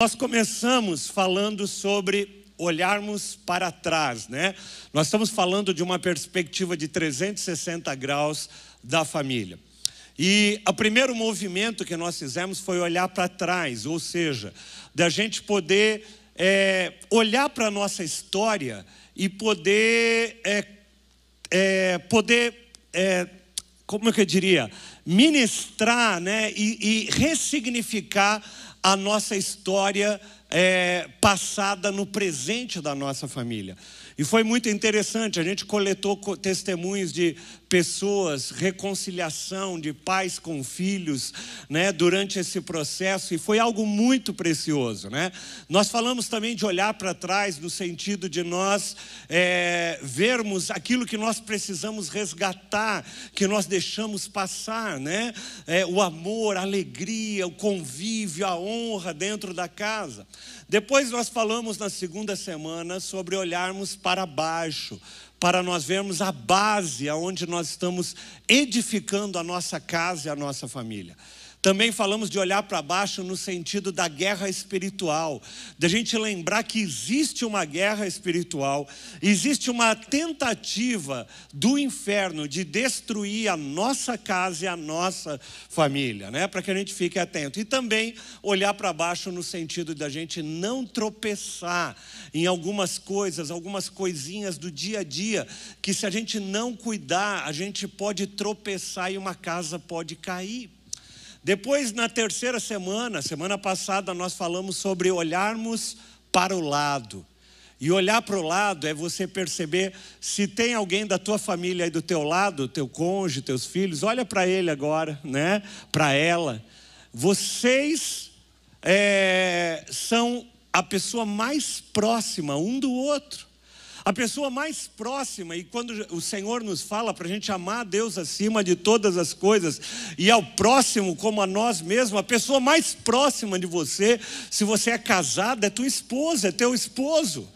Nós começamos falando sobre olharmos para trás, né? Nós estamos falando de uma perspectiva de 360 graus da família. E o primeiro movimento que nós fizemos foi olhar para trás, ou seja, da gente poder é, olhar para a nossa história e poder, é, é, poder é, como é eu diria, ministrar né, e, e ressignificar a nossa história é, passada no presente da nossa família. E foi muito interessante, a gente coletou testemunhos de pessoas, reconciliação de pais com filhos, né, durante esse processo, e foi algo muito precioso, né? Nós falamos também de olhar para trás, no sentido de nós é, vermos aquilo que nós precisamos resgatar, que nós deixamos passar, né? É, o amor, a alegria, o convívio, a honra dentro da casa. Depois nós falamos na segunda semana sobre olharmos para baixo, para nós vermos a base aonde nós estamos edificando a nossa casa e a nossa família. Também falamos de olhar para baixo no sentido da guerra espiritual, da gente lembrar que existe uma guerra espiritual, existe uma tentativa do inferno de destruir a nossa casa e a nossa família, né? Para que a gente fique atento. E também olhar para baixo no sentido da gente não tropeçar em algumas coisas, algumas coisinhas do dia a dia, que se a gente não cuidar, a gente pode tropeçar e uma casa pode cair. Depois, na terceira semana, semana passada, nós falamos sobre olharmos para o lado. E olhar para o lado é você perceber se tem alguém da tua família aí do teu lado, teu cônjuge, teus filhos, olha para ele agora, né? Para ela. Vocês é, são a pessoa mais próxima um do outro. A pessoa mais próxima, e quando o Senhor nos fala para a gente amar a Deus acima de todas as coisas e ao próximo como a nós mesmos, a pessoa mais próxima de você, se você é casado, é tua esposa, é teu esposo.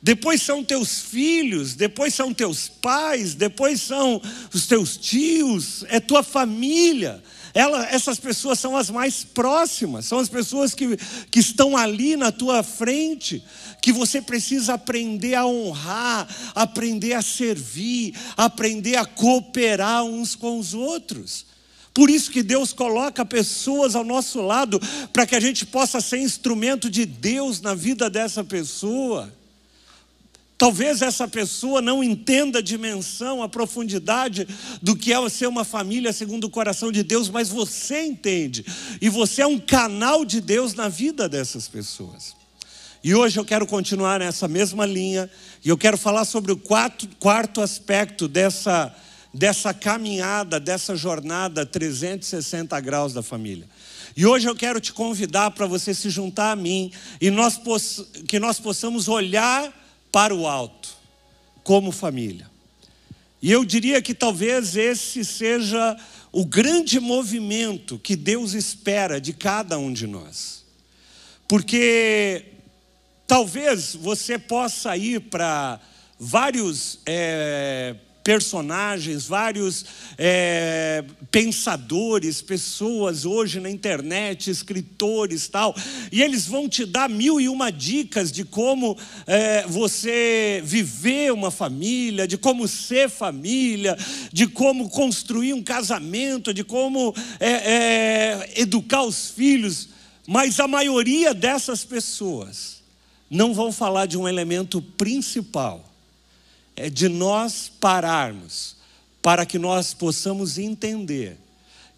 Depois são teus filhos, depois são teus pais, depois são os teus tios, é tua família. Ela, essas pessoas são as mais próximas, são as pessoas que, que estão ali na tua frente, que você precisa aprender a honrar, aprender a servir, aprender a cooperar uns com os outros. Por isso que Deus coloca pessoas ao nosso lado, para que a gente possa ser instrumento de Deus na vida dessa pessoa. Talvez essa pessoa não entenda a dimensão, a profundidade do que é ser uma família segundo o coração de Deus, mas você entende. E você é um canal de Deus na vida dessas pessoas. E hoje eu quero continuar nessa mesma linha, e eu quero falar sobre o quarto, quarto aspecto dessa, dessa caminhada, dessa jornada 360 graus da família. E hoje eu quero te convidar para você se juntar a mim e nós que nós possamos olhar para o alto, como família. E eu diria que talvez esse seja o grande movimento que Deus espera de cada um de nós. Porque talvez você possa ir para vários é, personagens, vários é, pensadores, pessoas hoje na internet, escritores tal, e eles vão te dar mil e uma dicas de como é, você viver uma família, de como ser família, de como construir um casamento, de como é, é educar os filhos, mas a maioria dessas pessoas não vão falar de um elemento principal é de nós pararmos para que nós possamos entender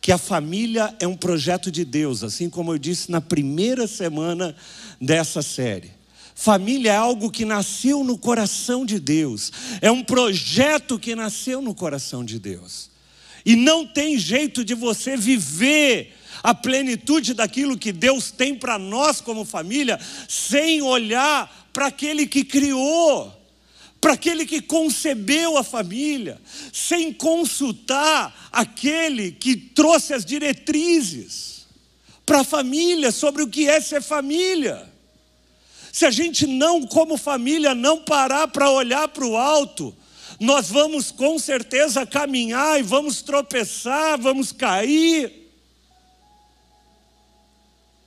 que a família é um projeto de Deus, assim como eu disse na primeira semana dessa série. Família é algo que nasceu no coração de Deus, é um projeto que nasceu no coração de Deus. E não tem jeito de você viver a plenitude daquilo que Deus tem para nós como família sem olhar para aquele que criou para aquele que concebeu a família, sem consultar aquele que trouxe as diretrizes para a família sobre o que é ser família. Se a gente não, como família, não parar para olhar para o alto, nós vamos com certeza caminhar e vamos tropeçar, vamos cair.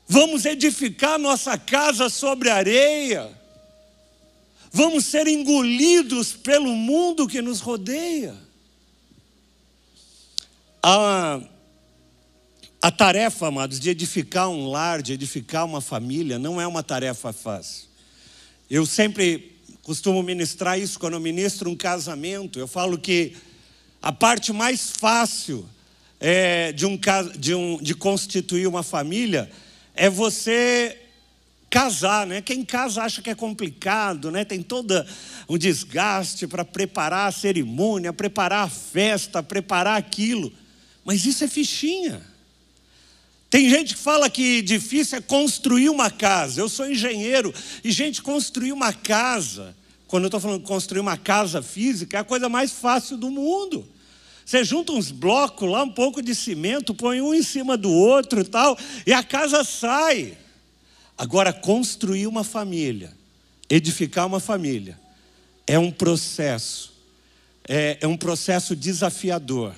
Vamos edificar nossa casa sobre areia. Vamos ser engolidos pelo mundo que nos rodeia. A, a tarefa, amados, de edificar um lar, de edificar uma família, não é uma tarefa fácil. Eu sempre costumo ministrar isso quando eu ministro um casamento. Eu falo que a parte mais fácil é, de, um, de, um, de constituir uma família é você casar, né? Quem casa acha que é complicado, né? Tem todo um desgaste para preparar a cerimônia, preparar a festa, preparar aquilo. Mas isso é fichinha. Tem gente que fala que difícil é construir uma casa. Eu sou engenheiro e gente construir uma casa, quando eu estou falando construir uma casa física, é a coisa mais fácil do mundo. Você junta uns blocos lá, um pouco de cimento, põe um em cima do outro e tal, e a casa sai. Agora, construir uma família, edificar uma família, é um processo, é, é um processo desafiador.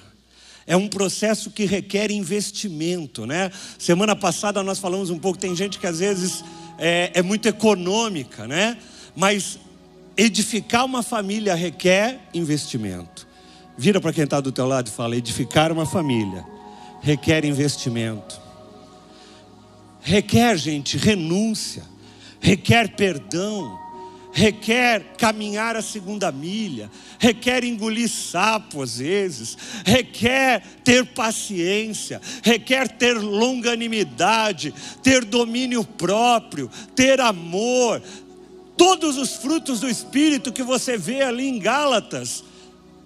É um processo que requer investimento, né? Semana passada nós falamos um pouco, tem gente que às vezes é, é muito econômica, né? Mas edificar uma família requer investimento. Vira para quem está do teu lado e fala: edificar uma família requer investimento. Requer, gente, renúncia, requer perdão, requer caminhar a segunda milha, requer engolir sapo às vezes, requer ter paciência, requer ter longanimidade, ter domínio próprio, ter amor. Todos os frutos do Espírito que você vê ali em Gálatas,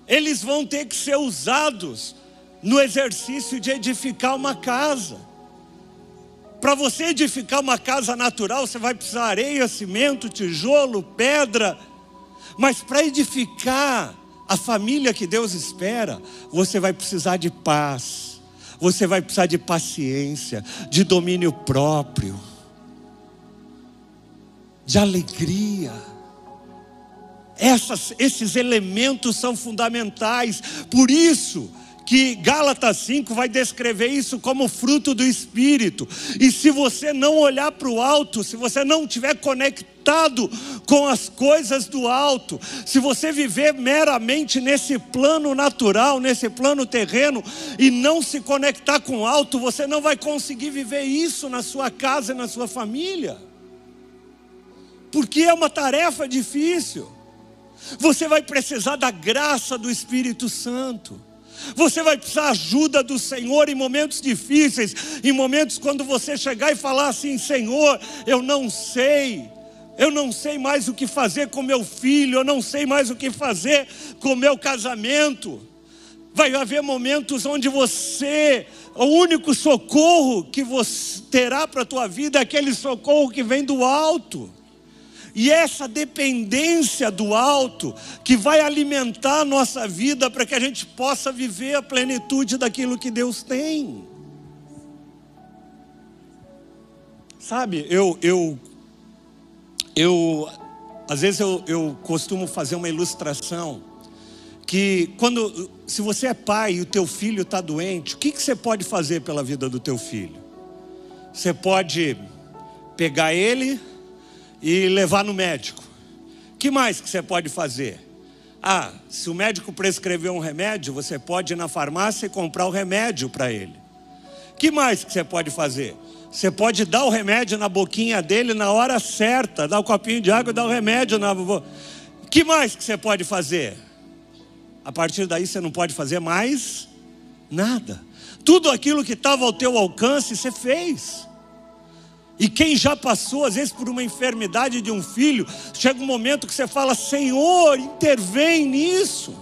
eles vão ter que ser usados no exercício de edificar uma casa. Para você edificar uma casa natural, você vai precisar areia, cimento, tijolo, pedra. Mas para edificar a família que Deus espera, você vai precisar de paz, você vai precisar de paciência, de domínio próprio, de alegria. Essas, esses elementos são fundamentais, por isso, que Gálatas 5 vai descrever isso como fruto do Espírito. E se você não olhar para o alto, se você não estiver conectado com as coisas do alto, se você viver meramente nesse plano natural, nesse plano terreno, e não se conectar com o alto, você não vai conseguir viver isso na sua casa e na sua família. Porque é uma tarefa difícil. Você vai precisar da graça do Espírito Santo. Você vai precisar ajuda do Senhor em momentos difíceis, em momentos quando você chegar e falar assim: Senhor, eu não sei, eu não sei mais o que fazer com meu filho, eu não sei mais o que fazer com meu casamento. Vai haver momentos onde você, o único socorro que você terá para a tua vida é aquele socorro que vem do alto. E essa dependência do alto que vai alimentar a nossa vida para que a gente possa viver a plenitude daquilo que Deus tem. Sabe, eu, eu, eu às vezes eu, eu costumo fazer uma ilustração que quando, se você é pai e o teu filho está doente, o que, que você pode fazer pela vida do teu filho? Você pode pegar ele e levar no médico. Que mais que você pode fazer? Ah, se o médico prescrever um remédio, você pode ir na farmácia e comprar o remédio para ele. Que mais que você pode fazer? Você pode dar o remédio na boquinha dele na hora certa, dar um copinho de água e dar o remédio na Que mais que você pode fazer? A partir daí você não pode fazer mais nada. Tudo aquilo que estava ao teu alcance, você fez. E quem já passou, às vezes, por uma enfermidade de um filho, chega um momento que você fala: Senhor, intervém nisso.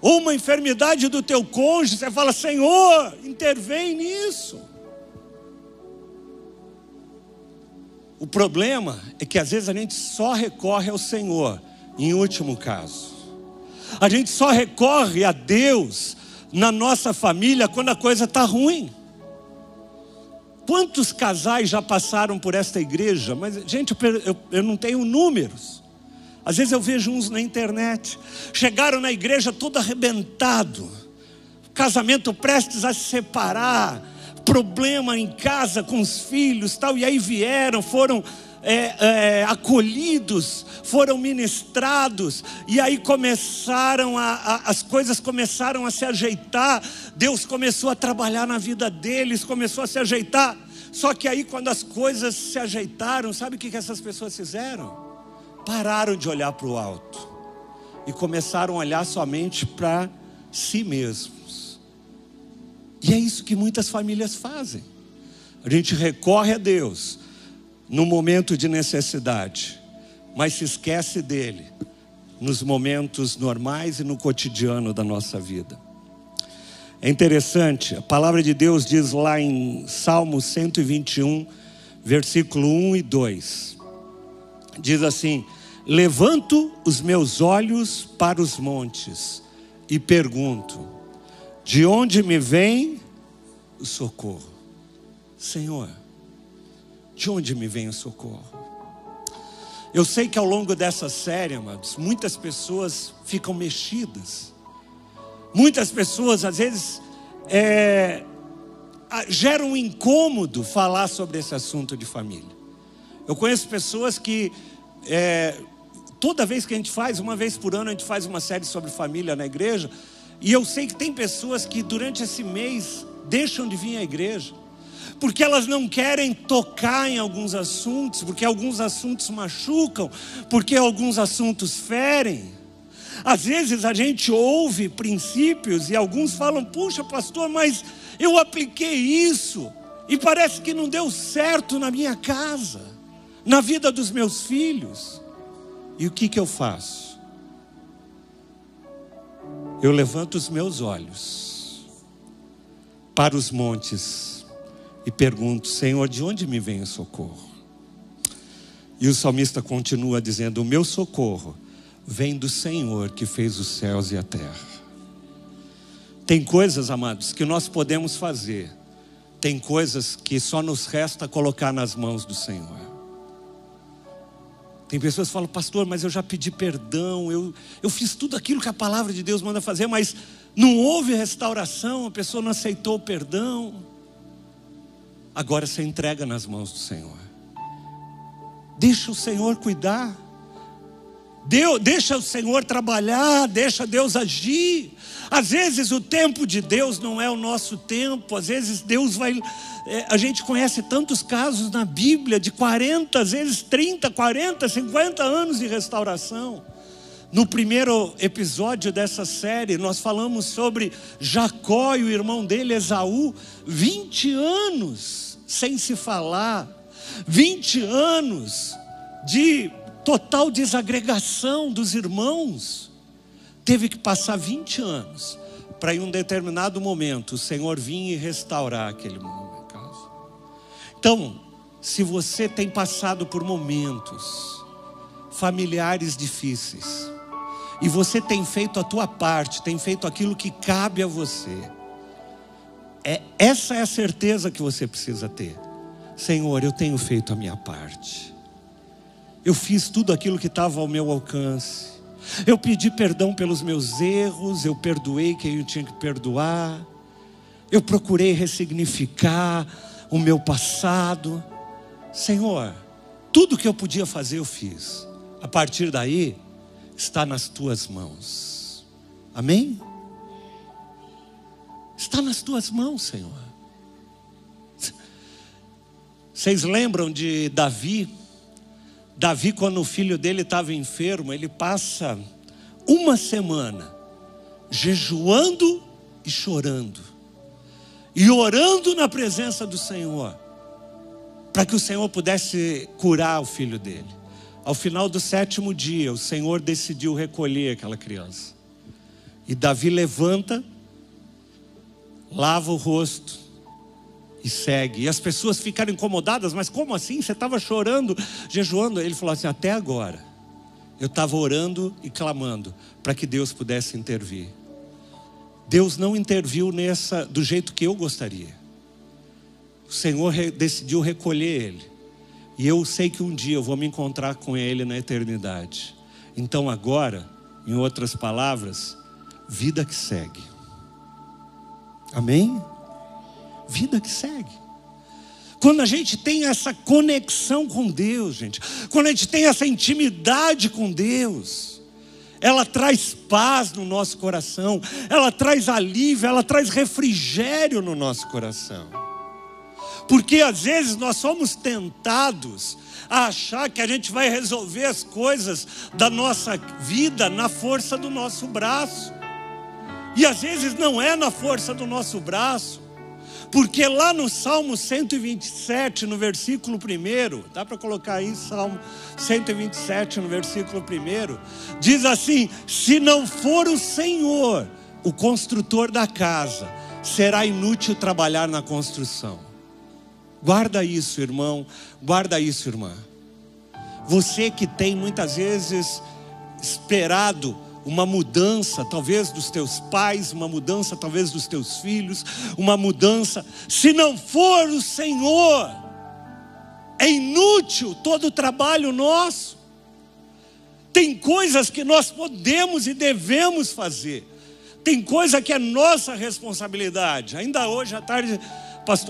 Ou uma enfermidade do teu cônjuge, você fala: Senhor, intervém nisso. O problema é que às vezes a gente só recorre ao Senhor, em último caso. A gente só recorre a Deus na nossa família quando a coisa está ruim. Quantos casais já passaram por esta igreja? Mas, gente, eu, eu, não tenho números. Às vezes eu vejo uns na internet. Chegaram na igreja todo arrebentado, casamento prestes a se separar, problema em casa com os filhos, tal, e aí vieram, foram é, é, acolhidos, foram ministrados, e aí começaram a, a, as coisas começaram a se ajeitar, Deus começou a trabalhar na vida deles, começou a se ajeitar. Só que aí, quando as coisas se ajeitaram, sabe o que, que essas pessoas fizeram? Pararam de olhar para o alto e começaram a olhar somente para si mesmos. E é isso que muitas famílias fazem. A gente recorre a Deus no momento de necessidade, mas se esquece dele nos momentos normais e no cotidiano da nossa vida. É interessante, a palavra de Deus diz lá em Salmo 121, versículo 1 e 2: diz assim: Levanto os meus olhos para os montes e pergunto: de onde me vem o socorro? Senhor, de onde me vem o socorro? Eu sei que ao longo dessa série, amados, muitas pessoas ficam mexidas. Muitas pessoas, às vezes, é, geram um incômodo falar sobre esse assunto de família. Eu conheço pessoas que é, toda vez que a gente faz, uma vez por ano, a gente faz uma série sobre família na igreja. E eu sei que tem pessoas que durante esse mês deixam de vir à igreja, porque elas não querem tocar em alguns assuntos, porque alguns assuntos machucam, porque alguns assuntos ferem. Às vezes a gente ouve princípios e alguns falam: puxa, pastor, mas eu apliquei isso e parece que não deu certo na minha casa, na vida dos meus filhos. E o que, que eu faço? Eu levanto os meus olhos para os montes e pergunto: Senhor, de onde me vem o socorro? E o salmista continua dizendo: O meu socorro vem do Senhor que fez os céus e a terra. Tem coisas, amados, que nós podemos fazer, tem coisas que só nos resta colocar nas mãos do Senhor. Tem pessoas que falam, pastor, mas eu já pedi perdão, eu, eu fiz tudo aquilo que a palavra de Deus manda fazer, mas não houve restauração, a pessoa não aceitou o perdão. Agora você entrega nas mãos do Senhor. Deixa o Senhor cuidar. Deus, deixa o Senhor trabalhar, deixa Deus agir. Às vezes o tempo de Deus não é o nosso tempo, às vezes Deus vai. É, a gente conhece tantos casos na Bíblia de 40, às vezes 30, 40, 50 anos de restauração. No primeiro episódio dessa série, nós falamos sobre Jacó e o irmão dele, Esaú, 20 anos sem se falar, 20 anos de total desagregação dos irmãos teve que passar 20 anos para em um determinado momento o Senhor vir e restaurar aquele caso. Então, se você tem passado por momentos familiares difíceis, e você tem feito a tua parte, tem feito aquilo que cabe a você, é, essa é a certeza que você precisa ter. Senhor, eu tenho feito a minha parte. Eu fiz tudo aquilo que estava ao meu alcance. Eu pedi perdão pelos meus erros, eu perdoei quem eu tinha que perdoar. Eu procurei ressignificar o meu passado. Senhor, tudo que eu podia fazer eu fiz. A partir daí, está nas tuas mãos. Amém? Está nas tuas mãos, Senhor. Vocês lembram de Davi? Davi, quando o filho dele estava enfermo, ele passa uma semana jejuando e chorando, e orando na presença do Senhor, para que o Senhor pudesse curar o filho dele. Ao final do sétimo dia, o Senhor decidiu recolher aquela criança. E Davi levanta, lava o rosto, e segue. E as pessoas ficaram incomodadas, mas como assim? Você estava chorando, jejuando? Ele falou assim: até agora, eu estava orando e clamando para que Deus pudesse intervir. Deus não interviu nessa do jeito que eu gostaria. O Senhor decidiu recolher ele. E eu sei que um dia eu vou me encontrar com ele na eternidade. Então agora, em outras palavras, vida que segue. Amém? vida que segue. Quando a gente tem essa conexão com Deus, gente, quando a gente tem essa intimidade com Deus, ela traz paz no nosso coração, ela traz alívio, ela traz refrigério no nosso coração. Porque às vezes nós somos tentados a achar que a gente vai resolver as coisas da nossa vida na força do nosso braço. E às vezes não é na força do nosso braço. Porque lá no Salmo 127, no versículo 1, dá para colocar aí Salmo 127, no versículo 1, diz assim: Se não for o Senhor, o construtor da casa, será inútil trabalhar na construção. Guarda isso, irmão, guarda isso, irmã. Você que tem muitas vezes esperado uma mudança, talvez dos teus pais, uma mudança, talvez dos teus filhos, uma mudança. Se não for o Senhor, é inútil todo o trabalho nosso. Tem coisas que nós podemos e devemos fazer, tem coisa que é nossa responsabilidade. Ainda hoje à tarde,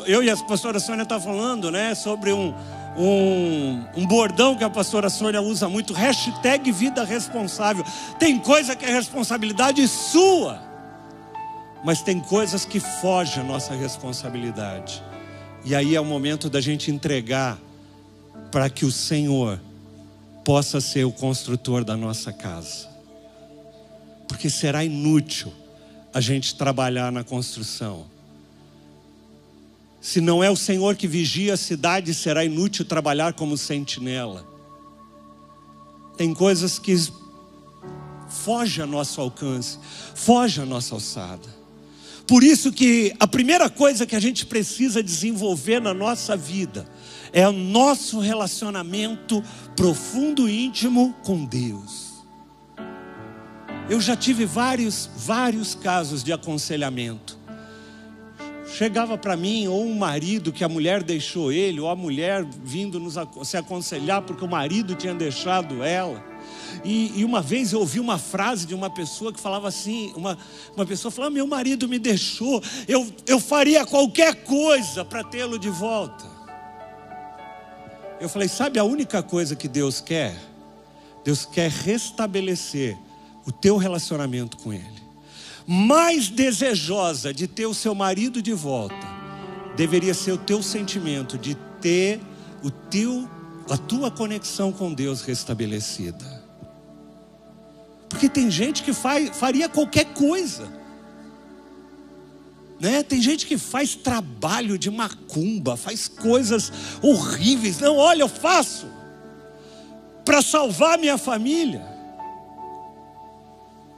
eu e a pastora Sônia estão tá falando né, sobre um, um, um, bordão que a pastora Sônia usa muito, hashtag vida responsável. Tem coisa que é responsabilidade sua, mas tem coisas que fogem a nossa responsabilidade. E aí é o momento da gente entregar para que o Senhor possa ser o construtor da nossa casa. Porque será inútil a gente trabalhar na construção se não é o Senhor que vigia a cidade, será inútil trabalhar como sentinela. Tem coisas que foge a nosso alcance, foge a nossa alçada. Por isso que a primeira coisa que a gente precisa desenvolver na nossa vida é o nosso relacionamento profundo e íntimo com Deus. Eu já tive vários, vários casos de aconselhamento chegava para mim, ou um marido que a mulher deixou ele, ou a mulher vindo nos, se aconselhar porque o marido tinha deixado ela. E, e, uma vez eu ouvi uma frase de uma pessoa que falava assim: uma, uma pessoa falava, meu marido me deixou, eu, eu faria qualquer coisa para tê-lo de volta. Eu falei, sabe a única coisa que Deus quer? Deus quer restabelecer o teu relacionamento com Ele mais desejosa de ter o seu marido de volta, deveria ser o teu sentimento de ter o teu, a tua conexão com Deus restabelecida. Porque tem gente que faz, faria qualquer coisa. Né? Tem gente que faz trabalho de macumba, faz coisas horríveis. Não, olha, eu faço para salvar minha família.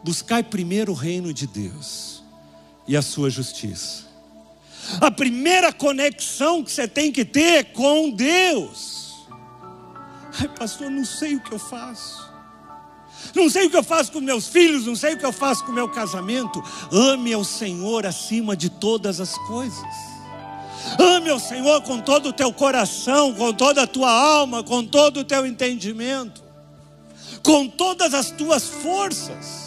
Buscai primeiro o reino de Deus e a sua justiça. A primeira conexão que você tem que ter é com Deus. Ai, pastor, não sei o que eu faço. Não sei o que eu faço com meus filhos, não sei o que eu faço com meu casamento. Ame ao Senhor acima de todas as coisas. Ame ao Senhor com todo o teu coração, com toda a tua alma, com todo o teu entendimento, com todas as tuas forças.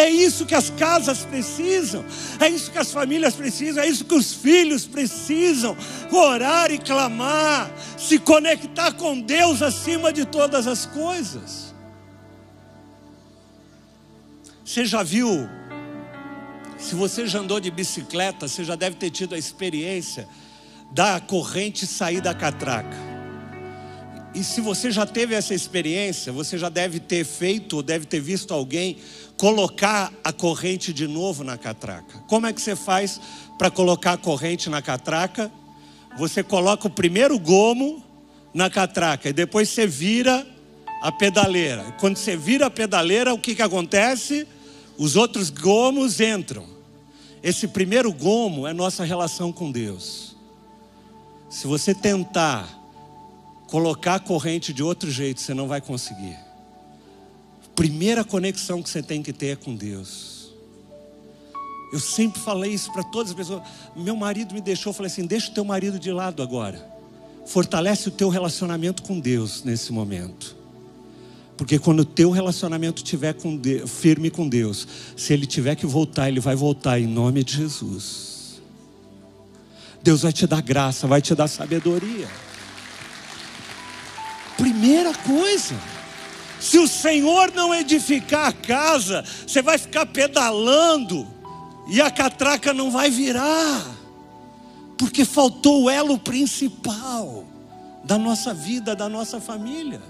É isso que as casas precisam, é isso que as famílias precisam, é isso que os filhos precisam: orar e clamar, se conectar com Deus acima de todas as coisas. Você já viu? Se você já andou de bicicleta, você já deve ter tido a experiência da corrente sair da catraca. E se você já teve essa experiência, você já deve ter feito ou deve ter visto alguém colocar a corrente de novo na catraca. Como é que você faz para colocar a corrente na catraca? Você coloca o primeiro gomo na catraca e depois você vira a pedaleira. Quando você vira a pedaleira, o que, que acontece? Os outros gomos entram. Esse primeiro gomo é nossa relação com Deus. Se você tentar colocar a corrente de outro jeito, você não vai conseguir primeira conexão que você tem que ter é com Deus. Eu sempre falei isso para todas as pessoas. Meu marido me deixou, eu falei assim: deixa o teu marido de lado agora. Fortalece o teu relacionamento com Deus nesse momento. Porque quando o teu relacionamento estiver firme com Deus, se ele tiver que voltar, ele vai voltar em nome de Jesus. Deus vai te dar graça, vai te dar sabedoria. Primeira coisa, se o Senhor não edificar a casa, você vai ficar pedalando e a catraca não vai virar, porque faltou o elo principal da nossa vida, da nossa família.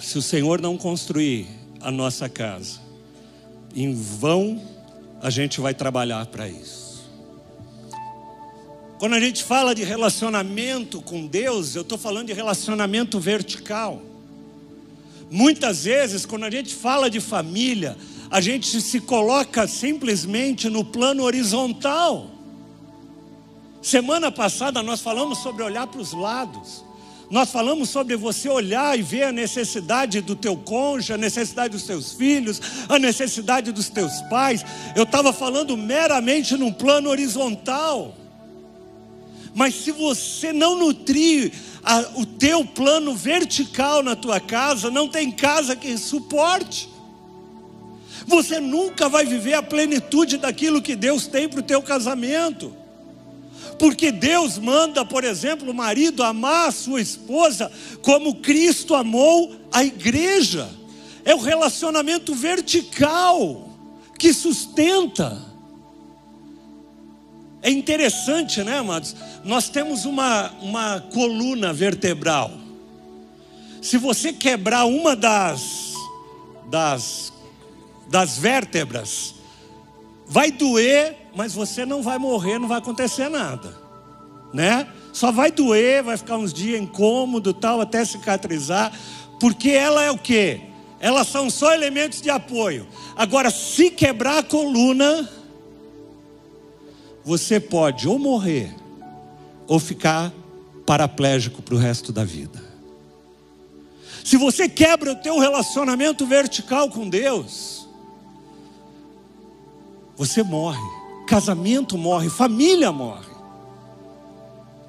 Se o Senhor não construir a nossa casa, em vão a gente vai trabalhar para isso. Quando a gente fala de relacionamento com Deus, eu estou falando de relacionamento vertical. Muitas vezes, quando a gente fala de família, a gente se coloca simplesmente no plano horizontal. Semana passada nós falamos sobre olhar para os lados. Nós falamos sobre você olhar e ver a necessidade do teu cônjuge, a necessidade dos teus filhos, a necessidade dos teus pais. Eu estava falando meramente num plano horizontal. Mas se você não nutrir a, o teu plano vertical na tua casa, não tem casa que suporte. Você nunca vai viver a plenitude daquilo que Deus tem para o teu casamento. Porque Deus manda, por exemplo, o marido amar a sua esposa como Cristo amou a igreja. É o relacionamento vertical que sustenta. É interessante, né, amados? Nós temos uma, uma coluna vertebral. Se você quebrar uma das, das, das vértebras, vai doer mas você não vai morrer, não vai acontecer nada, né? Só vai doer, vai ficar uns dias incômodo, tal, até cicatrizar, porque ela é o quê? Elas são só elementos de apoio. Agora, se quebrar a coluna, você pode ou morrer ou ficar paraplégico para o resto da vida. Se você quebra o teu relacionamento vertical com Deus, você morre casamento morre, família morre.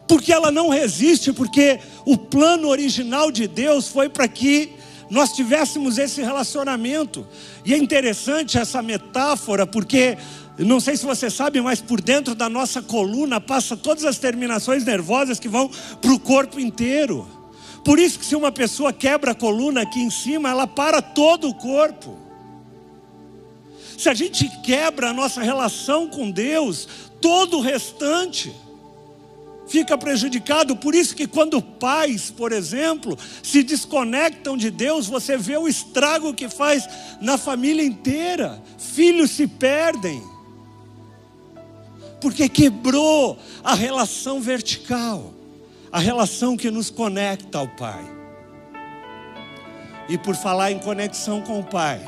Porque ela não resiste, porque o plano original de Deus foi para que nós tivéssemos esse relacionamento. E é interessante essa metáfora, porque não sei se você sabe, mas por dentro da nossa coluna passa todas as terminações nervosas que vão para o corpo inteiro. Por isso que se uma pessoa quebra a coluna aqui em cima, ela para todo o corpo. Se a gente quebra a nossa relação com Deus, todo o restante fica prejudicado. Por isso que quando pais, por exemplo, se desconectam de Deus, você vê o estrago que faz na família inteira. Filhos se perdem. Porque quebrou a relação vertical, a relação que nos conecta ao Pai. E por falar em conexão com o Pai,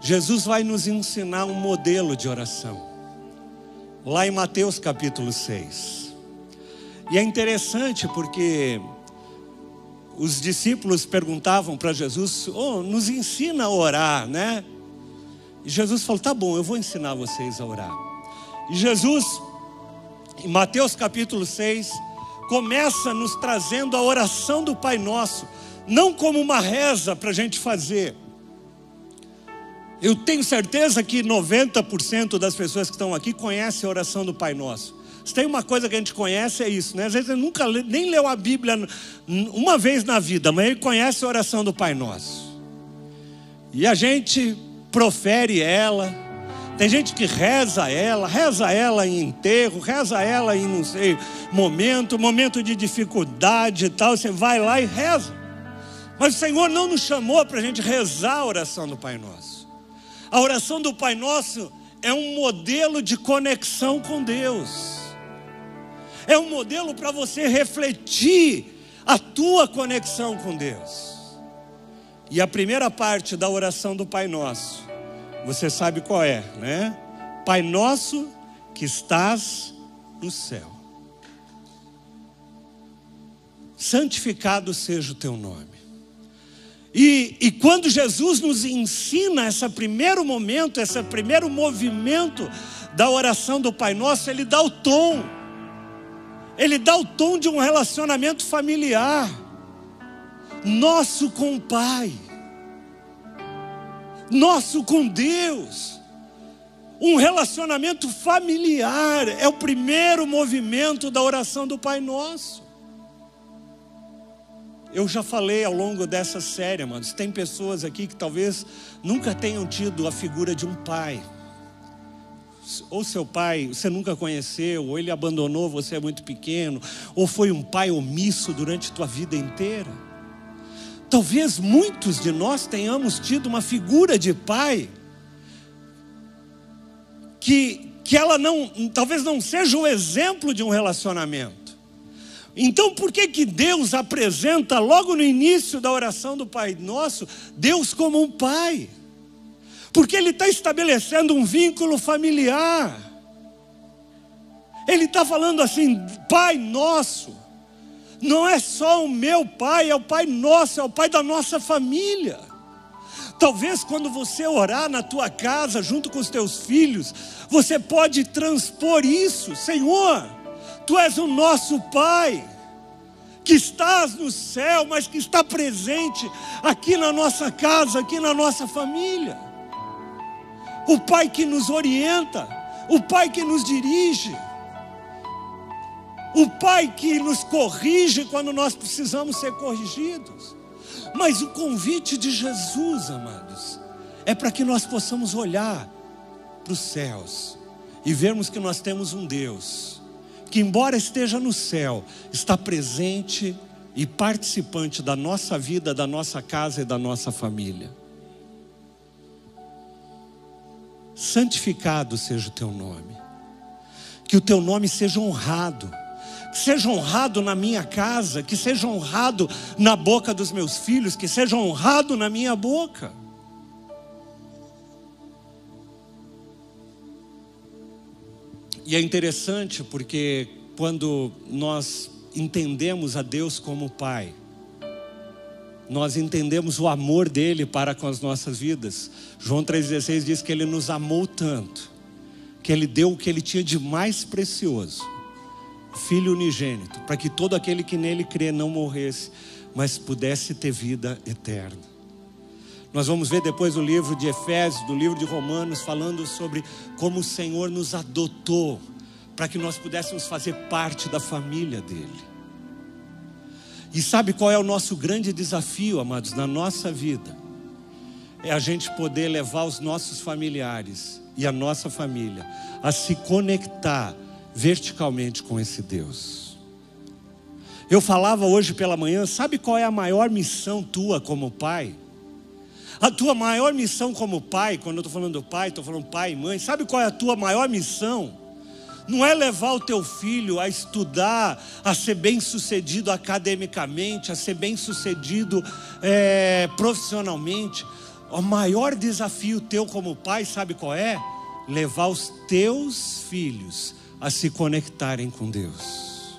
Jesus vai nos ensinar um modelo de oração, lá em Mateus capítulo 6. E é interessante porque os discípulos perguntavam para Jesus: oh, nos ensina a orar, né? E Jesus falou: tá bom, eu vou ensinar vocês a orar. Jesus, em Mateus capítulo 6, começa nos trazendo a oração do Pai Nosso, não como uma reza para a gente fazer, eu tenho certeza que 90% das pessoas que estão aqui conhecem a oração do Pai Nosso. Se tem uma coisa que a gente conhece é isso, né? Às vezes ele nunca nem leu a Bíblia uma vez na vida, mas ele conhece a oração do Pai Nosso. E a gente profere ela. Tem gente que reza ela, reza ela em enterro, reza ela em não sei, momento, momento de dificuldade e tal. Você vai lá e reza. Mas o Senhor não nos chamou para a gente rezar a oração do Pai Nosso. A oração do Pai Nosso é um modelo de conexão com Deus. É um modelo para você refletir a tua conexão com Deus. E a primeira parte da oração do Pai Nosso, você sabe qual é, né? Pai Nosso que estás no céu. Santificado seja o teu nome. E, e quando Jesus nos ensina esse primeiro momento, esse primeiro movimento da oração do Pai Nosso, ele dá o tom. Ele dá o tom de um relacionamento familiar, nosso com o Pai, nosso com Deus. Um relacionamento familiar é o primeiro movimento da oração do Pai Nosso. Eu já falei ao longo dessa série, amados, tem pessoas aqui que talvez nunca tenham tido a figura de um pai. Ou seu pai você nunca conheceu, ou ele abandonou você é muito pequeno, ou foi um pai omisso durante tua vida inteira. Talvez muitos de nós tenhamos tido uma figura de pai que, que ela não, talvez não seja o exemplo de um relacionamento. Então, por que que Deus apresenta logo no início da oração do Pai Nosso, Deus como um pai? Porque Ele está estabelecendo um vínculo familiar. Ele está falando assim, Pai Nosso, não é só o meu Pai, é o Pai Nosso, é o Pai da nossa família. Talvez quando você orar na tua casa junto com os teus filhos, você pode transpor isso, Senhor Tu és o nosso Pai, que estás no céu, mas que está presente aqui na nossa casa, aqui na nossa família. O Pai que nos orienta, o Pai que nos dirige, o Pai que nos corrige quando nós precisamos ser corrigidos. Mas o convite de Jesus, amados, é para que nós possamos olhar para os céus e vermos que nós temos um Deus que, embora esteja no céu, está presente e participante da nossa vida, da nossa casa e da nossa família. Santificado seja o teu nome, que o teu nome seja honrado, que seja honrado na minha casa, que seja honrado na boca dos meus filhos, que seja honrado na minha boca. E é interessante porque quando nós entendemos a Deus como Pai, nós entendemos o amor dele para com as nossas vidas. João 3,16 diz que ele nos amou tanto, que ele deu o que ele tinha de mais precioso, Filho unigênito, para que todo aquele que nele crê não morresse, mas pudesse ter vida eterna. Nós vamos ver depois o livro de Efésios, do livro de Romanos, falando sobre como o Senhor nos adotou para que nós pudéssemos fazer parte da família dele. E sabe qual é o nosso grande desafio, amados, na nossa vida? É a gente poder levar os nossos familiares e a nossa família a se conectar verticalmente com esse Deus. Eu falava hoje pela manhã, sabe qual é a maior missão tua como pai? A tua maior missão como pai, quando eu estou falando pai, estou falando pai e mãe, sabe qual é a tua maior missão? Não é levar o teu filho a estudar, a ser bem sucedido academicamente, a ser bem sucedido é, profissionalmente. O maior desafio teu como pai, sabe qual é? Levar os teus filhos a se conectarem com Deus.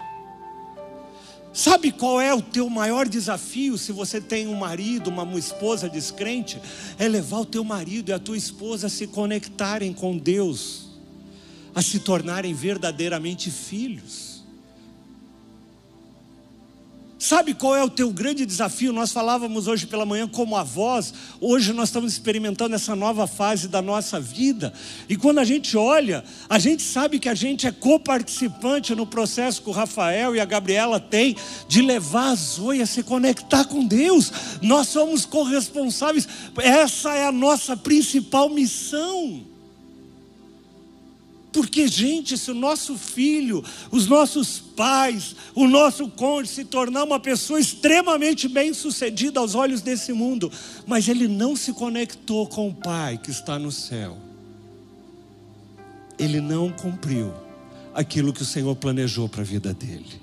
Sabe qual é o teu maior desafio se você tem um marido, uma esposa descrente? É levar o teu marido e a tua esposa a se conectarem com Deus, a se tornarem verdadeiramente filhos. Sabe qual é o teu grande desafio? Nós falávamos hoje pela manhã como avós, hoje nós estamos experimentando essa nova fase da nossa vida, e quando a gente olha, a gente sabe que a gente é coparticipante no processo que o Rafael e a Gabriela têm de levar a Zoe a se conectar com Deus, nós somos corresponsáveis, essa é a nossa principal missão. Porque, gente, se o nosso filho, os nossos pais, o nosso cônjuge se tornar uma pessoa extremamente bem-sucedida aos olhos desse mundo, mas ele não se conectou com o Pai que está no céu, ele não cumpriu aquilo que o Senhor planejou para a vida dele.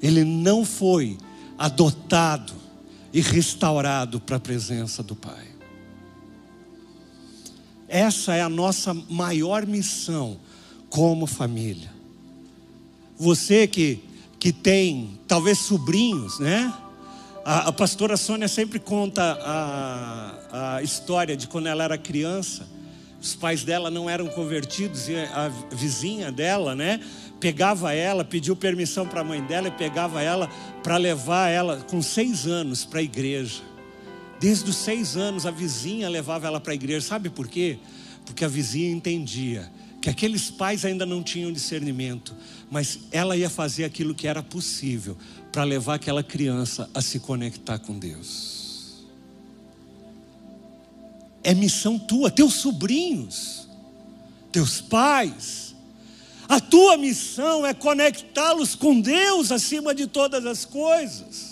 Ele não foi adotado e restaurado para a presença do Pai. Essa é a nossa maior missão como família. Você que, que tem talvez sobrinhos, né? A, a pastora Sônia sempre conta a, a história de quando ela era criança, Os pais dela não eram convertidos e a vizinha dela, né, pegava ela, pediu permissão para a mãe dela e pegava ela para levar ela com seis anos para a igreja. Desde os seis anos a vizinha levava ela para a igreja. Sabe por quê? Porque a vizinha entendia que aqueles pais ainda não tinham discernimento, mas ela ia fazer aquilo que era possível para levar aquela criança a se conectar com Deus. É missão tua, teus sobrinhos, teus pais. A tua missão é conectá-los com Deus acima de todas as coisas.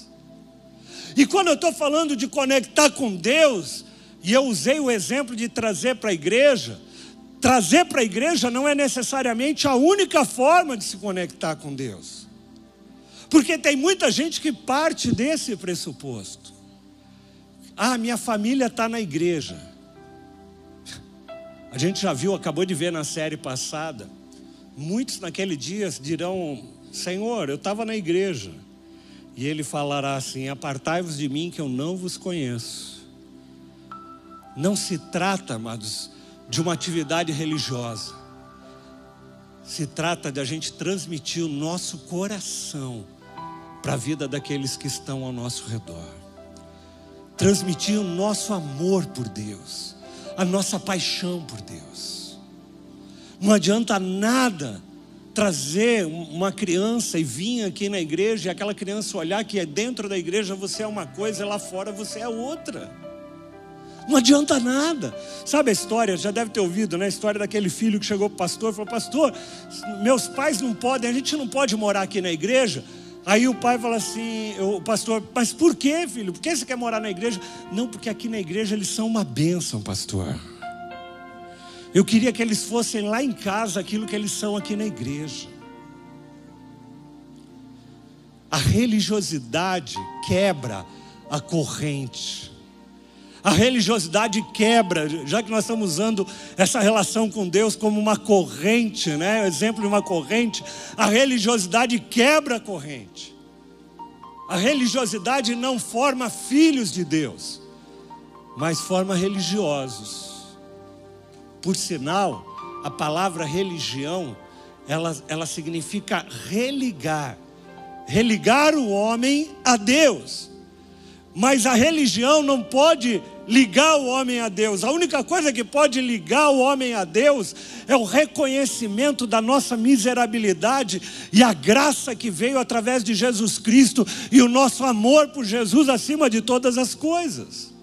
E quando eu estou falando de conectar com Deus, e eu usei o exemplo de trazer para a igreja, trazer para a igreja não é necessariamente a única forma de se conectar com Deus. Porque tem muita gente que parte desse pressuposto. Ah, minha família está na igreja. A gente já viu, acabou de ver na série passada. Muitos naquele dia dirão: Senhor, eu estava na igreja. E ele falará assim: Apartai-vos de mim, que eu não vos conheço. Não se trata, amados, de uma atividade religiosa. Se trata de a gente transmitir o nosso coração para a vida daqueles que estão ao nosso redor. Transmitir o nosso amor por Deus, a nossa paixão por Deus. Não adianta nada trazer uma criança e vir aqui na igreja e aquela criança olhar que é dentro da igreja você é uma coisa lá fora você é outra. Não adianta nada. Sabe a história? Já deve ter ouvido, né? A história daquele filho que chegou para o pastor e falou: Pastor, meus pais não podem, a gente não pode morar aqui na igreja. Aí o pai fala assim, o pastor, mas por que, filho? Por que você quer morar na igreja? Não, porque aqui na igreja eles são uma bênção, pastor. Eu queria que eles fossem lá em casa aquilo que eles são aqui na igreja. A religiosidade quebra a corrente. A religiosidade quebra, já que nós estamos usando essa relação com Deus como uma corrente, né? O exemplo de uma corrente, a religiosidade quebra a corrente. A religiosidade não forma filhos de Deus, mas forma religiosos. Por sinal, a palavra religião, ela, ela significa religar, religar o homem a Deus. Mas a religião não pode ligar o homem a Deus. A única coisa que pode ligar o homem a Deus é o reconhecimento da nossa miserabilidade e a graça que veio através de Jesus Cristo e o nosso amor por Jesus acima de todas as coisas.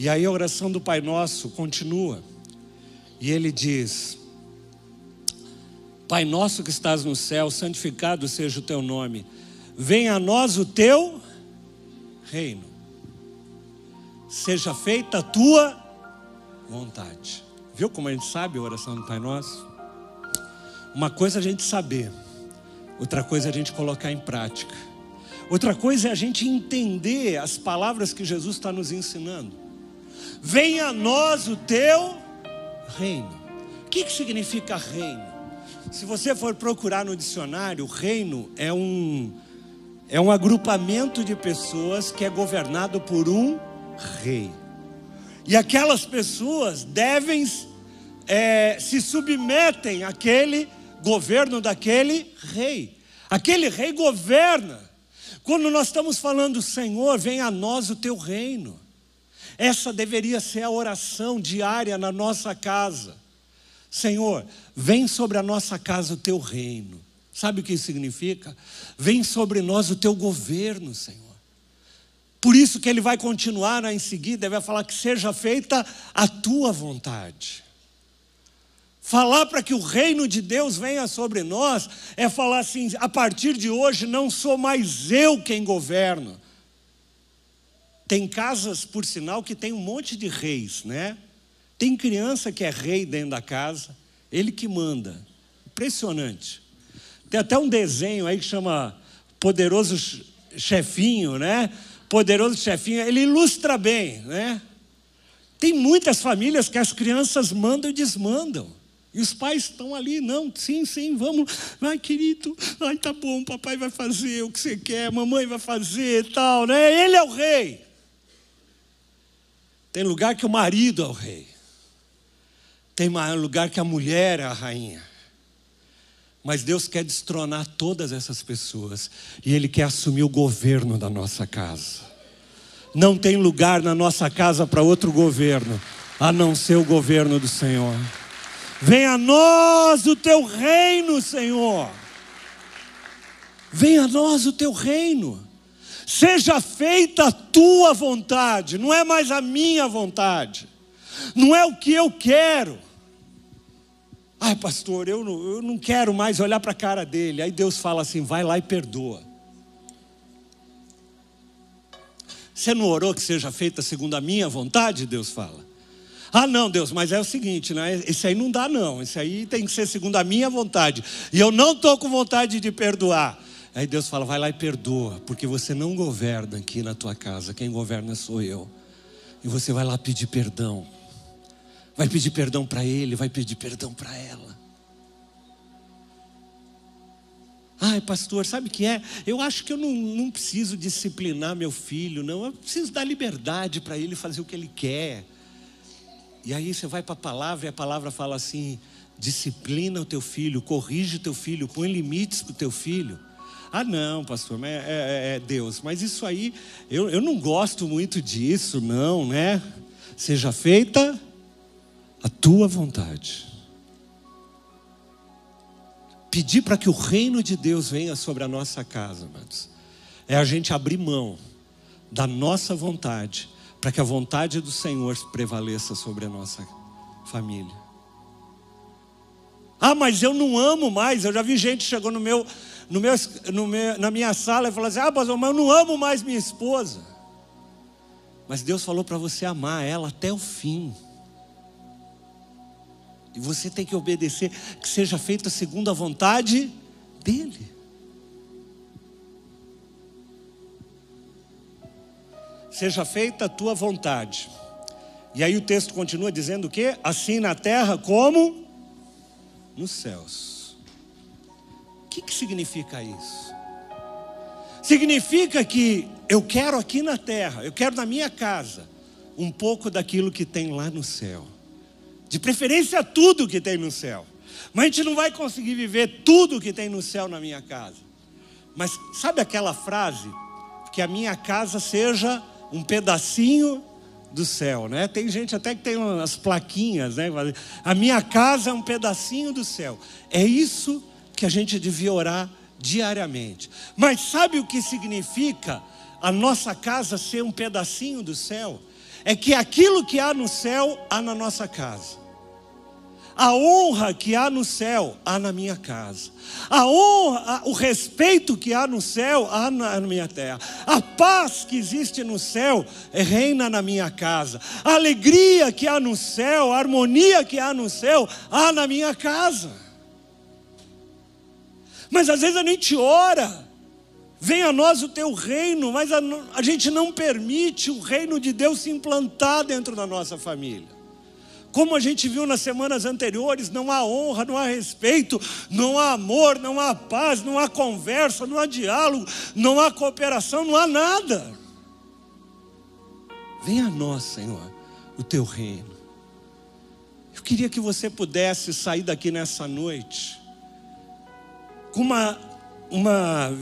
E aí a oração do Pai Nosso continua. E ele diz: Pai nosso que estás no céu, santificado seja o teu nome. Venha a nós o teu reino seja feita a tua vontade. Viu como a gente sabe a oração do Pai Nosso? Uma coisa é a gente saber, outra coisa é a gente colocar em prática. Outra coisa é a gente entender as palavras que Jesus está nos ensinando. Venha a nós o teu reino. O que, que significa reino? Se você for procurar no dicionário, reino é um, é um agrupamento de pessoas que é governado por um rei. E aquelas pessoas devem é, se submetem àquele governo daquele rei. Aquele rei governa. Quando nós estamos falando, Senhor, vem a nós o teu reino. Essa deveria ser a oração diária na nossa casa. Senhor, vem sobre a nossa casa o teu reino. Sabe o que isso significa? Vem sobre nós o teu governo, Senhor. Por isso que ele vai continuar em seguida, ele vai falar que seja feita a tua vontade. Falar para que o reino de Deus venha sobre nós é falar assim: a partir de hoje não sou mais eu quem governo. Tem casas, por sinal, que tem um monte de reis, né? Tem criança que é rei dentro da casa, ele que manda. Impressionante. Tem até um desenho aí que chama Poderoso Chefinho, né? poderoso chefinho, ele ilustra bem, né? Tem muitas famílias que as crianças mandam e desmandam. E os pais estão ali, não, sim, sim, vamos, ai querido, ai tá bom, papai vai fazer o que você quer, mamãe vai fazer tal, né? Ele é o rei. Tem lugar que o marido é o rei. Tem lugar que a mulher é a rainha. Mas Deus quer destronar todas essas pessoas e Ele quer assumir o governo da nossa casa. Não tem lugar na nossa casa para outro governo, a não ser o governo do Senhor. Venha a nós o teu reino, Senhor. Venha a nós o teu reino. Seja feita a tua vontade, não é mais a minha vontade, não é o que eu quero. Ai, pastor, eu não, eu não quero mais olhar para a cara dele. Aí Deus fala assim: vai lá e perdoa. Você não orou que seja feita segundo a minha vontade? Deus fala. Ah, não, Deus, mas é o seguinte, né? Esse aí não dá, não. Esse aí tem que ser segundo a minha vontade. E eu não estou com vontade de perdoar. Aí Deus fala: vai lá e perdoa, porque você não governa aqui na tua casa, quem governa sou eu. E você vai lá pedir perdão. Vai pedir perdão para ele, vai pedir perdão para ela. Ai, pastor, sabe o que é? Eu acho que eu não, não preciso disciplinar meu filho, não. Eu preciso dar liberdade para ele fazer o que ele quer. E aí você vai para a palavra e a palavra fala assim: disciplina o teu filho, corrige o teu filho, põe limites para o teu filho. Ah, não, pastor, é, é, é Deus, mas isso aí, eu, eu não gosto muito disso, não, né? Seja feita a tua vontade. Pedir para que o reino de Deus venha sobre a nossa casa, amados, é a gente abrir mão da nossa vontade, para que a vontade do Senhor prevaleça sobre a nossa família. Ah, mas eu não amo mais. Eu já vi gente chegou no meu, no meu, no meu, na minha sala e falou assim: Ah, pastor, mas eu não amo mais minha esposa. Mas Deus falou para você amar ela até o fim. E você tem que obedecer, que seja feita segundo a vontade dEle. Seja feita a tua vontade. E aí o texto continua dizendo o quê? Assim na terra como nos céus. O que, que significa isso? Significa que eu quero aqui na terra, eu quero na minha casa, um pouco daquilo que tem lá no céu. De preferência, tudo que tem no céu. Mas a gente não vai conseguir viver tudo que tem no céu na minha casa. Mas sabe aquela frase? Que a minha casa seja um pedacinho do céu, né? Tem gente até que tem umas plaquinhas, né? A minha casa é um pedacinho do céu. É isso que a gente devia orar diariamente. Mas sabe o que significa a nossa casa ser um pedacinho do céu? É que aquilo que há no céu há na nossa casa. A honra que há no céu, há na minha casa. A honra, o respeito que há no céu, há na minha terra. A paz que existe no céu, reina na minha casa. A alegria que há no céu, a harmonia que há no céu, há na minha casa. Mas às vezes a gente ora, venha a nós o teu reino, mas a, a gente não permite o reino de Deus se implantar dentro da nossa família. Como a gente viu nas semanas anteriores, não há honra, não há respeito, não há amor, não há paz, não há conversa, não há diálogo, não há cooperação, não há nada. Venha a nós, Senhor, o teu reino. Eu queria que você pudesse sair daqui nessa noite com uma, uma,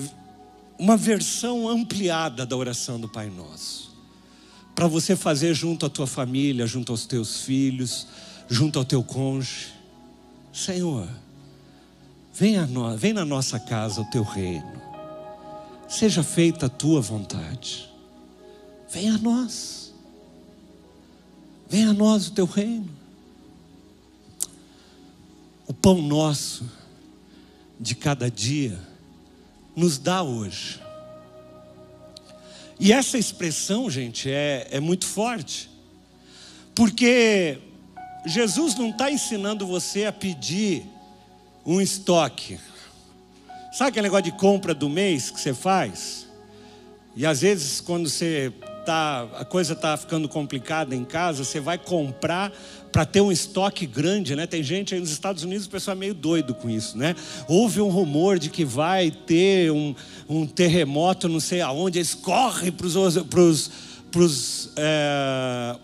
uma versão ampliada da oração do Pai Nosso para você fazer junto à tua família, junto aos teus filhos, junto ao teu cônjuge. Senhor, vem, nós, vem na nossa casa o teu reino, seja feita a tua vontade, vem a nós, vem a nós o teu reino. O pão nosso de cada dia nos dá hoje e essa expressão, gente, é, é muito forte, porque Jesus não está ensinando você a pedir um estoque. Sabe aquele negócio de compra do mês que você faz? E às vezes, quando você tá, a coisa está ficando complicada em casa, você vai comprar para ter um estoque grande, né? Tem gente aí nos Estados Unidos, o pessoal é meio doido com isso, né? Houve um rumor de que vai ter um, um terremoto, não sei aonde, eles correm para os é,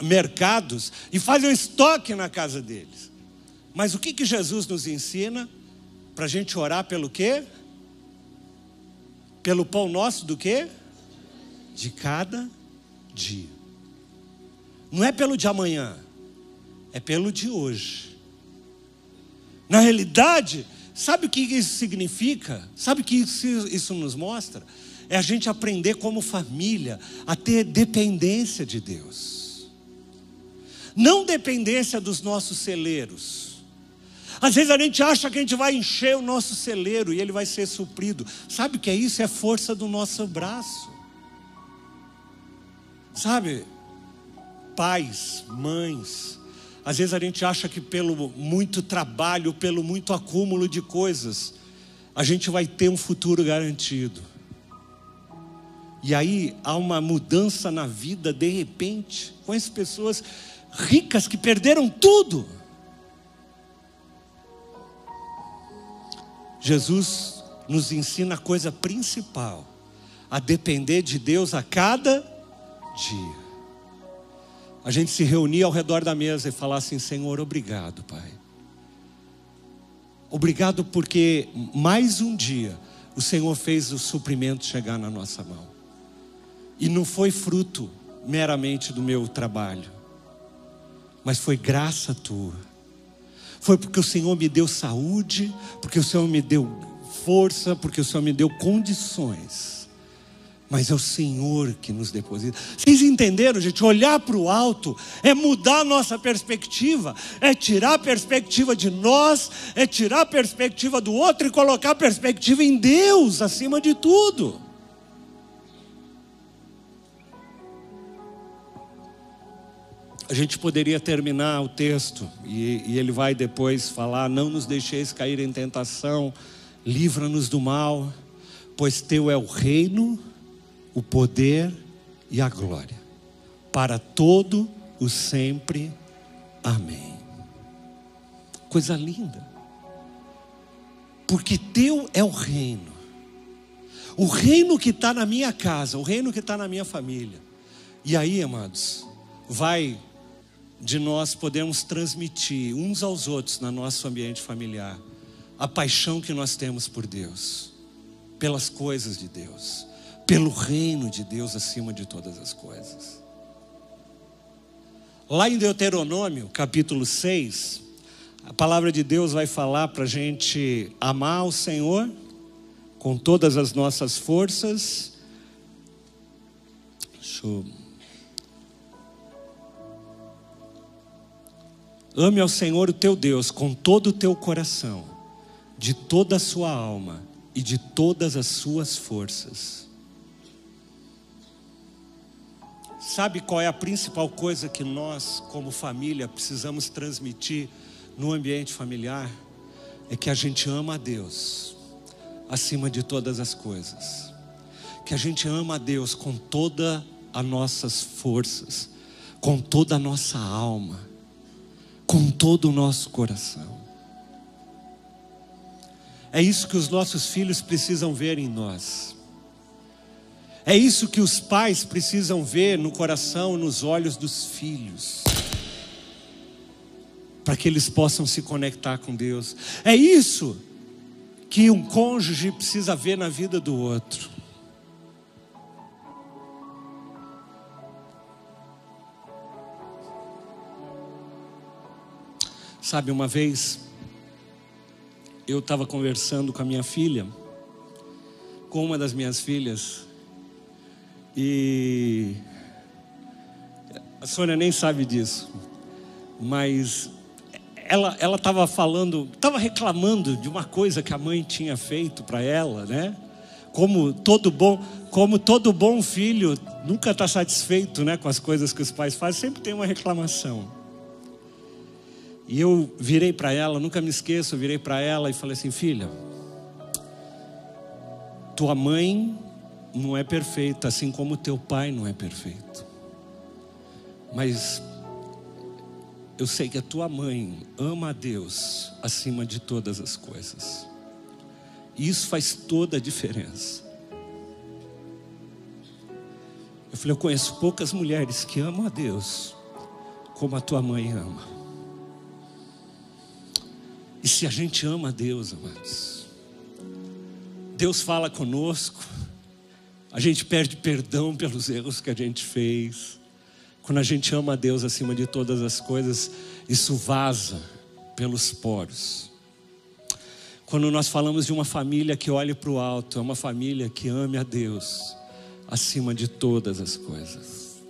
mercados e fazem um estoque na casa deles. Mas o que, que Jesus nos ensina? Para a gente orar pelo quê? Pelo pão nosso do quê? De cada dia. Não é pelo de amanhã, é pelo de hoje. Na realidade, sabe o que isso significa? Sabe o que isso, isso nos mostra? É a gente aprender como família a ter dependência de Deus. Não dependência dos nossos celeiros às vezes a gente acha que a gente vai encher o nosso celeiro e ele vai ser suprido. Sabe o que é isso? É força do nosso braço. Sabe, pais, mães, às vezes a gente acha que pelo muito trabalho, pelo muito acúmulo de coisas, a gente vai ter um futuro garantido. E aí há uma mudança na vida de repente. Conheço pessoas ricas que perderam tudo Jesus nos ensina a coisa principal, a depender de Deus a cada dia. A gente se reunia ao redor da mesa e falar assim: Senhor, obrigado, Pai. Obrigado porque mais um dia o Senhor fez o suprimento chegar na nossa mão. E não foi fruto meramente do meu trabalho, mas foi graça tua foi porque o Senhor me deu saúde, porque o Senhor me deu força, porque o Senhor me deu condições. Mas é o Senhor que nos deposita. Vocês entenderam, gente? Olhar para o alto é mudar a nossa perspectiva, é tirar a perspectiva de nós, é tirar a perspectiva do outro e colocar a perspectiva em Deus acima de tudo. A gente poderia terminar o texto e, e, ele vai depois falar: Não nos deixeis cair em tentação, livra-nos do mal, pois teu é o reino, o poder e a glória, para todo o sempre. Amém. Coisa linda, porque teu é o reino, o reino que está na minha casa, o reino que está na minha família. E aí, amados, vai de nós podermos transmitir uns aos outros no nosso ambiente familiar a paixão que nós temos por Deus, pelas coisas de Deus, pelo reino de Deus acima de todas as coisas. Lá em Deuteronômio, capítulo 6, a palavra de Deus vai falar para a gente amar o Senhor com todas as nossas forças. Deixa eu Ame ao Senhor o teu Deus com todo o teu coração, de toda a sua alma e de todas as suas forças. Sabe qual é a principal coisa que nós, como família, precisamos transmitir no ambiente familiar? É que a gente ama a Deus acima de todas as coisas. Que a gente ama a Deus com todas as nossas forças, com toda a nossa alma com todo o nosso coração. É isso que os nossos filhos precisam ver em nós. É isso que os pais precisam ver no coração, nos olhos dos filhos. Para que eles possam se conectar com Deus. É isso que um cônjuge precisa ver na vida do outro. Sabe, uma vez eu estava conversando com a minha filha, com uma das minhas filhas, e a Sônia nem sabe disso, mas ela ela estava falando, estava reclamando de uma coisa que a mãe tinha feito para ela, né? Como todo bom, como todo bom filho nunca está satisfeito, né, com as coisas que os pais fazem, sempre tem uma reclamação. E eu virei para ela, nunca me esqueço, eu virei para ela e falei assim: filha, tua mãe não é perfeita, assim como teu pai não é perfeito. Mas eu sei que a tua mãe ama a Deus acima de todas as coisas. E isso faz toda a diferença. Eu falei, eu conheço poucas mulheres que amam a Deus como a tua mãe ama. E se a gente ama a Deus, amados, Deus fala conosco, a gente perde perdão pelos erros que a gente fez. Quando a gente ama a Deus acima de todas as coisas, isso vaza pelos poros. Quando nós falamos de uma família que olhe para o alto, é uma família que ame a Deus acima de todas as coisas.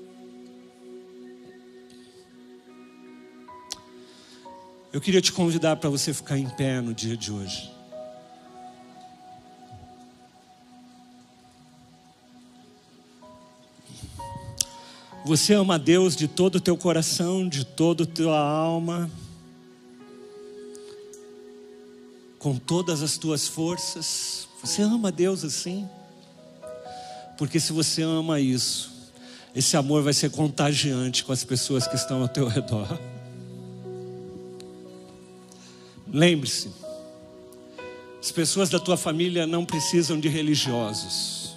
Eu queria te convidar para você ficar em pé no dia de hoje. Você ama Deus de todo o teu coração, de toda a tua alma, com todas as tuas forças. Você ama Deus assim? Porque se você ama isso, esse amor vai ser contagiante com as pessoas que estão ao teu redor. Lembre-se, as pessoas da tua família não precisam de religiosos,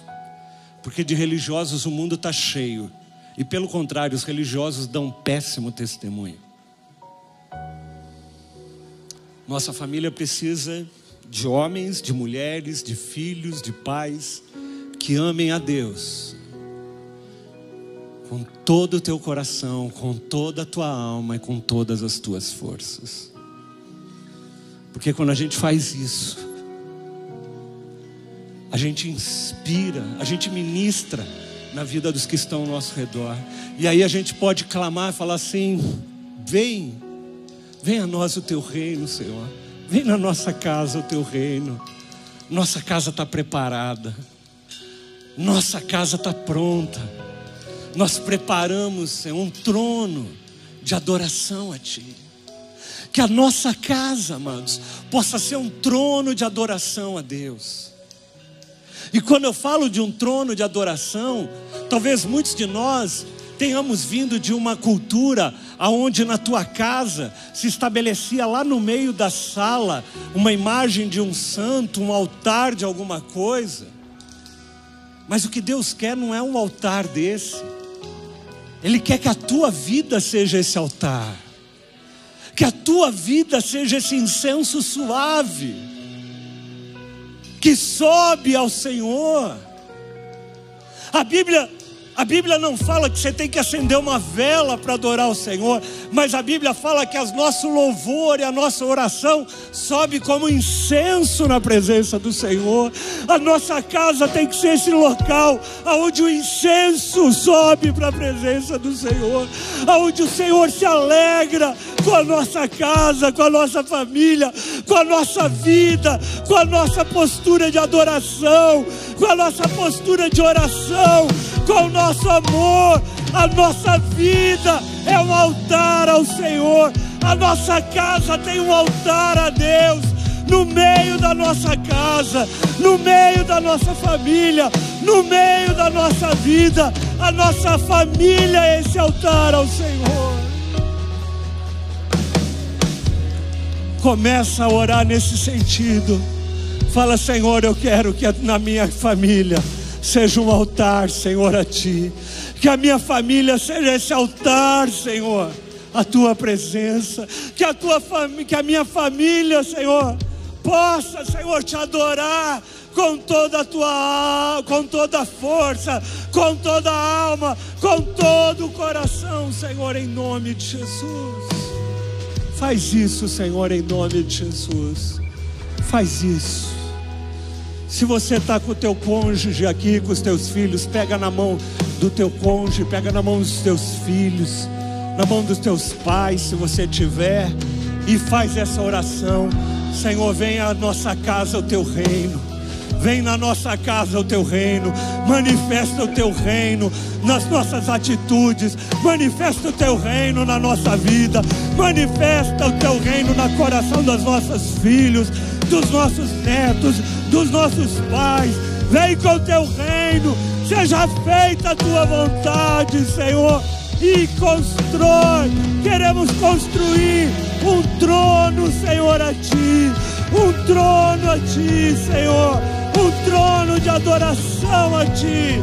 porque de religiosos o mundo está cheio. E pelo contrário, os religiosos dão péssimo testemunho. Nossa família precisa de homens, de mulheres, de filhos, de pais que amem a Deus com todo o teu coração, com toda a tua alma e com todas as tuas forças. Porque quando a gente faz isso, a gente inspira, a gente ministra na vida dos que estão ao nosso redor. E aí a gente pode clamar, falar assim: vem, vem a nós o teu reino, Senhor. Vem na nossa casa o teu reino. Nossa casa está preparada. Nossa casa está pronta. Nós preparamos, Senhor, um trono de adoração a Ti. Que a nossa casa, amados, possa ser um trono de adoração a Deus. E quando eu falo de um trono de adoração, talvez muitos de nós tenhamos vindo de uma cultura aonde na tua casa se estabelecia lá no meio da sala uma imagem de um santo, um altar de alguma coisa. Mas o que Deus quer não é um altar desse. Ele quer que a tua vida seja esse altar. Que a tua vida seja esse incenso suave que sobe ao Senhor. A Bíblia a Bíblia não fala que você tem que acender uma vela para adorar o Senhor, mas a Bíblia fala que o nosso louvor e a nossa oração sobe como incenso na presença do Senhor. A nossa casa tem que ser esse local aonde o incenso sobe para a presença do Senhor, aonde o Senhor se alegra com a nossa casa, com a nossa família, com a nossa vida, com a nossa postura de adoração, com a nossa postura de oração, com o nosso nosso amor, a nossa vida é um altar ao Senhor, a nossa casa tem um altar a Deus. No meio da nossa casa, no meio da nossa família, no meio da nossa vida, a nossa família é esse altar ao Senhor. Começa a orar nesse sentido. Fala, Senhor, eu quero que na minha família seja um altar, Senhor, a Ti. Que a minha família seja esse altar, Senhor, a Tua presença. Que a, tua que a minha família, Senhor, possa, Senhor, Te adorar com toda a tua com toda a força, com toda a alma, com todo o coração, Senhor, em nome de Jesus. Faz isso, Senhor, em nome de Jesus. Faz isso. Se você está com o teu cônjuge aqui, com os teus filhos, pega na mão do teu cônjuge, pega na mão dos teus filhos, na mão dos teus pais, se você tiver, e faz essa oração. Senhor, vem à nossa casa o teu reino. Vem na nossa casa o teu reino, manifesta o teu reino nas nossas atitudes, manifesta o teu reino na nossa vida, manifesta o teu reino no coração dos nossos filhos, dos nossos netos, dos nossos pais. Vem com o teu reino, seja feita a tua vontade, Senhor, e constrói. Queremos construir um trono, Senhor, a ti, um trono a ti, Senhor, um trono de adoração a ti.